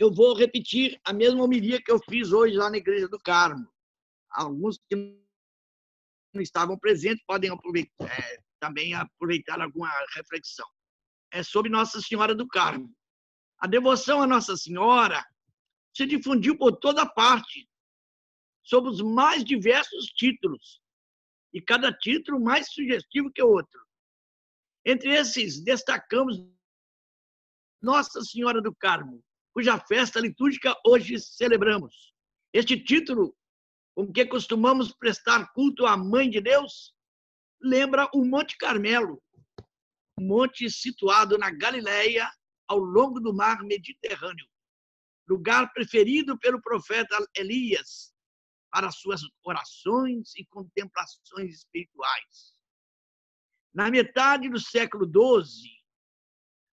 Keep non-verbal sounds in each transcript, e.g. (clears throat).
eu vou repetir a mesma homilia que eu fiz hoje lá na Igreja do Carmo. Alguns que não estavam presentes podem aproveitar, é, também aproveitar alguma reflexão. É sobre Nossa Senhora do Carmo. A devoção a Nossa Senhora se difundiu por toda parte, sob os mais diversos títulos, e cada título mais sugestivo que o outro. Entre esses, destacamos Nossa Senhora do Carmo, cuja festa litúrgica hoje celebramos. Este título, com que costumamos prestar culto à Mãe de Deus, lembra o Monte Carmelo, um monte situado na Galileia, ao longo do mar Mediterrâneo, lugar preferido pelo profeta Elias para suas orações e contemplações espirituais. Na metade do século XII,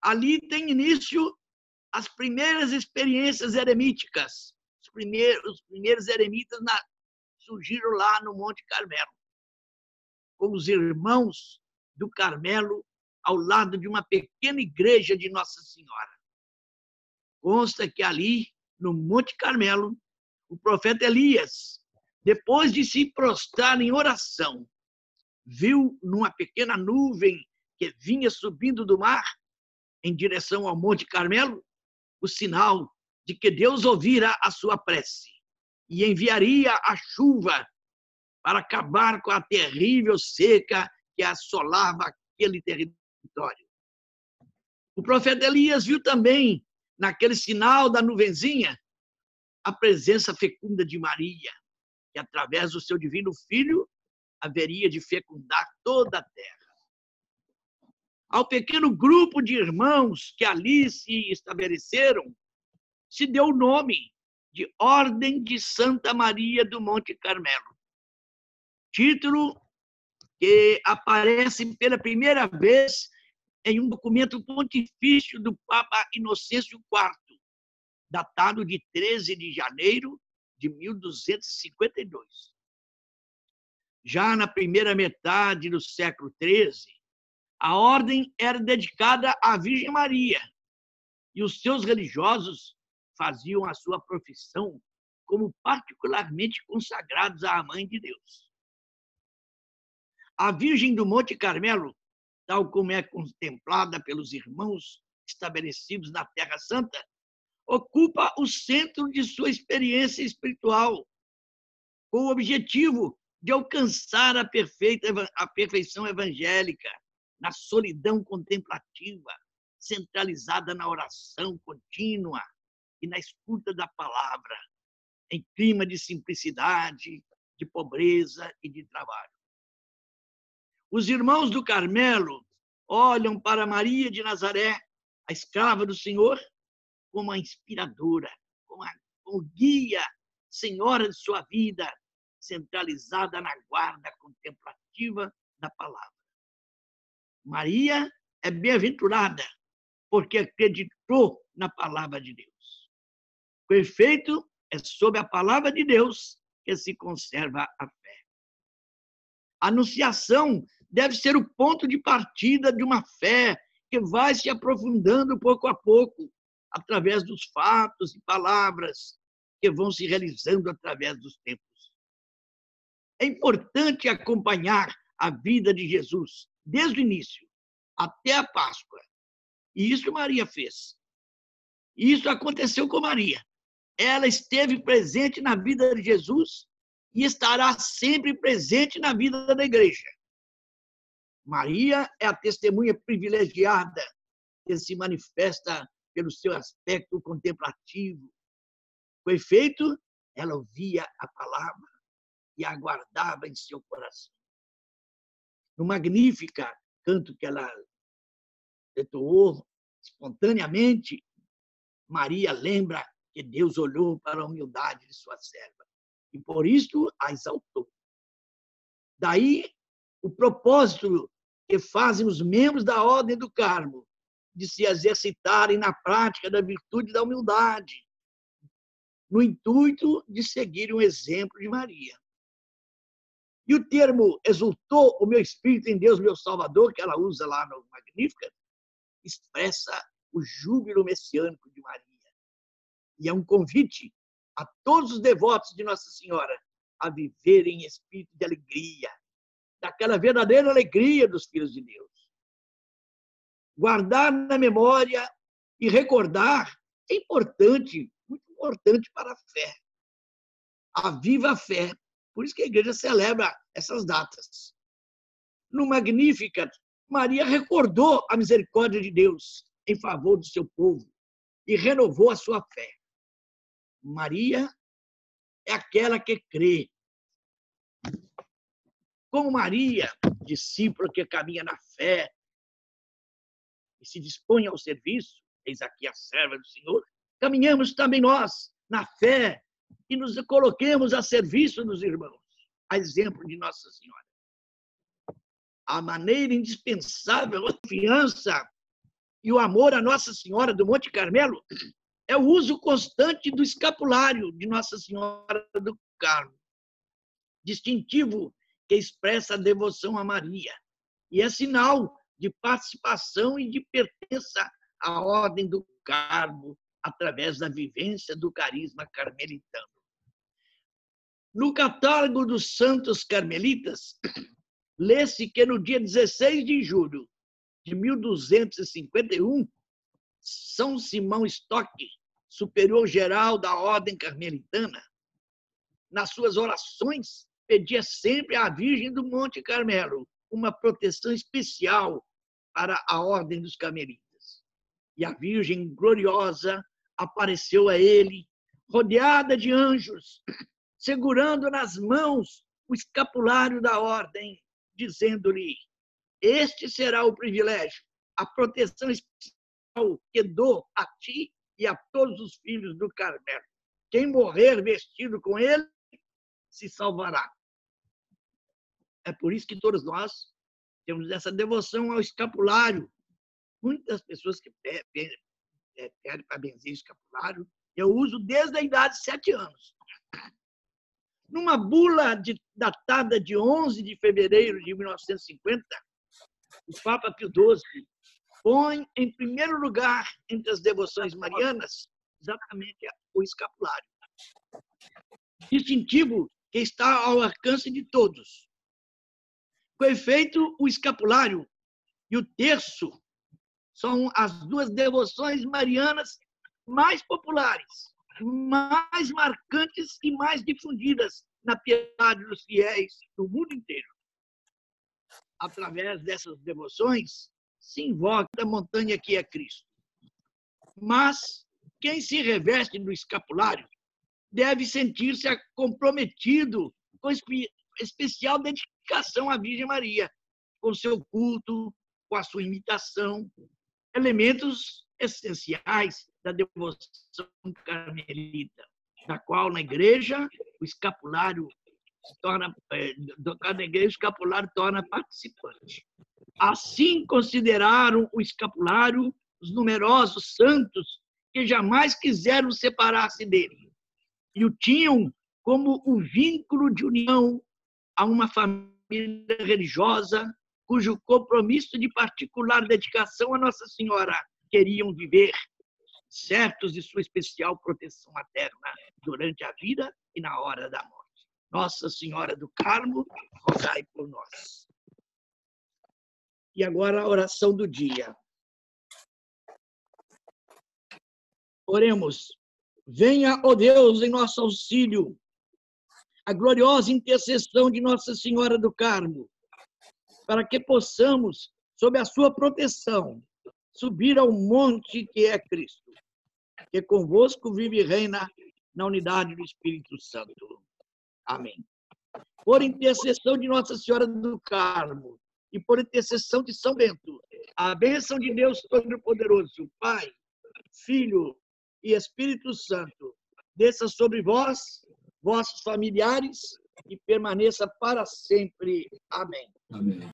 ali tem início as primeiras experiências eremíticas. Os primeiros, os primeiros eremitas na, surgiram lá no Monte Carmelo, com os irmãos do Carmelo ao lado de uma pequena igreja de Nossa Senhora. Consta que ali, no Monte Carmelo, o profeta Elias, depois de se prostrar em oração, viu numa pequena nuvem que vinha subindo do mar em direção ao Monte Carmelo o sinal de que Deus ouvira a sua prece e enviaria a chuva para acabar com a terrível seca que assolava aquele território. O profeta Elias viu também, naquele sinal da nuvenzinha, a presença fecunda de Maria, que através do seu divino filho haveria de fecundar toda a terra. Ao pequeno grupo de irmãos que ali se estabeleceram, se deu o nome de Ordem de Santa Maria do Monte Carmelo. Título que aparece pela primeira vez em um documento pontifício do Papa Inocêncio IV, datado de 13 de janeiro de 1252. Já na primeira metade do século XIII, a ordem era dedicada à Virgem Maria e os seus religiosos faziam a sua profissão como particularmente consagrados à Mãe de Deus. A Virgem do Monte Carmelo, tal como é contemplada pelos irmãos estabelecidos na Terra Santa, ocupa o centro de sua experiência espiritual, com o objetivo de alcançar a perfeita a perfeição evangélica na solidão contemplativa, centralizada na oração contínua e na escuta da palavra, em clima de simplicidade, de pobreza e de trabalho. Os irmãos do Carmelo olham para Maria de Nazaré, a escrava do Senhor, como a inspiradora, como, a, como guia, senhora de sua vida, centralizada na guarda contemplativa da palavra. Maria é bem-aventurada, porque acreditou na palavra de Deus. O efeito é sob a palavra de Deus que se conserva a fé. A anunciação deve ser o ponto de partida de uma fé que vai se aprofundando pouco a pouco, através dos fatos e palavras que vão se realizando através dos tempos. É importante acompanhar a vida de Jesus desde o início até a Páscoa. E isso Maria fez. Isso aconteceu com Maria. Ela esteve presente na vida de Jesus e estará sempre presente na vida da igreja. Maria é a testemunha privilegiada que se manifesta pelo seu aspecto contemplativo. Com efeito, ela ouvia a palavra e aguardava em seu coração no Magnífica, canto que ela entoou espontaneamente, Maria lembra que Deus olhou para a humildade de sua serva e por isso a exaltou. Daí o propósito que fazem os membros da Ordem do Carmo de se exercitarem na prática da virtude da humildade, no intuito de seguir um exemplo de Maria. E o termo exultou o meu espírito em Deus, meu Salvador, que ela usa lá no Magnífica, expressa o júbilo messiânico de Maria. E é um convite a todos os devotos de Nossa Senhora a viverem em espírito de alegria, daquela verdadeira alegria dos filhos de Deus. Guardar na memória e recordar é importante, muito importante para a fé. A viva fé. Por isso que a igreja celebra essas datas. No Magnificat, Maria recordou a misericórdia de Deus em favor do seu povo e renovou a sua fé. Maria é aquela que crê. Como Maria, discípula que caminha na fé e se dispõe ao serviço, eis aqui a serva do Senhor, caminhamos também nós na fé e nos coloquemos a serviço dos irmãos, a exemplo de Nossa Senhora a maneira indispensável, a confiança e o amor a Nossa Senhora do Monte Carmelo é o uso constante do escapulário de Nossa Senhora do Carmo, distintivo que expressa a devoção a Maria e é sinal de participação e de pertença à Ordem do Carmo através da vivência do carisma carmelitano. No catálogo dos santos carmelitas, (clears throat) lê-se que no dia 16 de julho de 1251, São Simão Stock, superior geral da Ordem Carmelitana, nas suas orações, pedia sempre à Virgem do Monte Carmelo uma proteção especial para a Ordem dos Carmelitas. E a Virgem gloriosa apareceu a ele, rodeada de anjos, (clears throat) segurando nas mãos o escapulário da Ordem dizendo-lhe: Este será o privilégio, a proteção especial que dou a ti e a todos os filhos do Carmelo. Quem morrer vestido com ele se salvará. É por isso que todos nós temos essa devoção ao escapulário. Muitas pessoas que pedem para benzer o escapulário, eu uso desde a idade de sete anos. Numa bula de, datada de 11 de fevereiro de 1950, o Papa Pio XII põe em primeiro lugar entre as devoções marianas exatamente o escapulário. Distintivo que está ao alcance de todos. Com efeito, o escapulário e o terço são as duas devoções marianas mais populares mais marcantes e mais difundidas na piedade dos fiéis do mundo inteiro. Através dessas devoções, se invoca a montanha que é Cristo. Mas quem se reveste do escapulário deve sentir-se comprometido com especial dedicação à Virgem Maria, com seu culto, com a sua imitação, elementos essenciais da devoção carmelita, da qual na igreja o escapulário torna, na igreja o escapulário torna participante. Assim consideraram o escapulário os numerosos santos que jamais quiseram separar-se dele e o tinham como o vínculo de união a uma família religiosa cujo compromisso de particular dedicação a Nossa Senhora queriam viver certos de sua especial proteção materna durante a vida e na hora da morte. Nossa Senhora do Carmo, rogai por nós. E agora a oração do dia. Oremos. Venha, ó Deus, em nosso auxílio, a gloriosa intercessão de Nossa Senhora do Carmo, para que possamos, sob a sua proteção, subir ao monte que é Cristo, que convosco vive e reina na unidade do Espírito Santo. Amém. Por intercessão de Nossa Senhora do Carmo e por intercessão de São Bento, a bênção de Deus Todo-Poderoso, Pai, Filho e Espírito Santo, desça sobre vós, vossos familiares e permaneça para sempre. Amém. Amém.